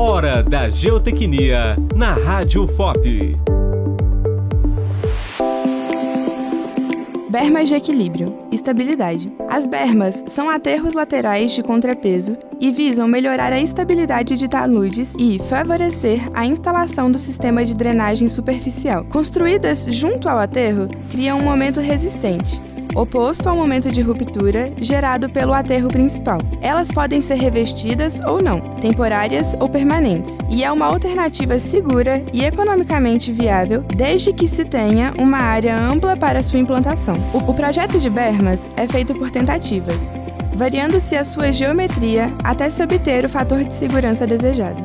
Hora da Geotecnia na Rádio FOP. Bermas de equilíbrio, estabilidade. As bermas são aterros laterais de contrapeso e visam melhorar a estabilidade de taludes e favorecer a instalação do sistema de drenagem superficial. Construídas junto ao aterro, criam um momento resistente, oposto ao momento de ruptura gerado pelo aterro principal. Elas podem ser revestidas ou não, temporárias ou permanentes, e é uma alternativa segura e economicamente viável desde que se tenha uma área ampla para sua implantação. O, projeto de bermas é feito por tentativas, variando-se a sua geometria até se obter o fator de segurança desejado.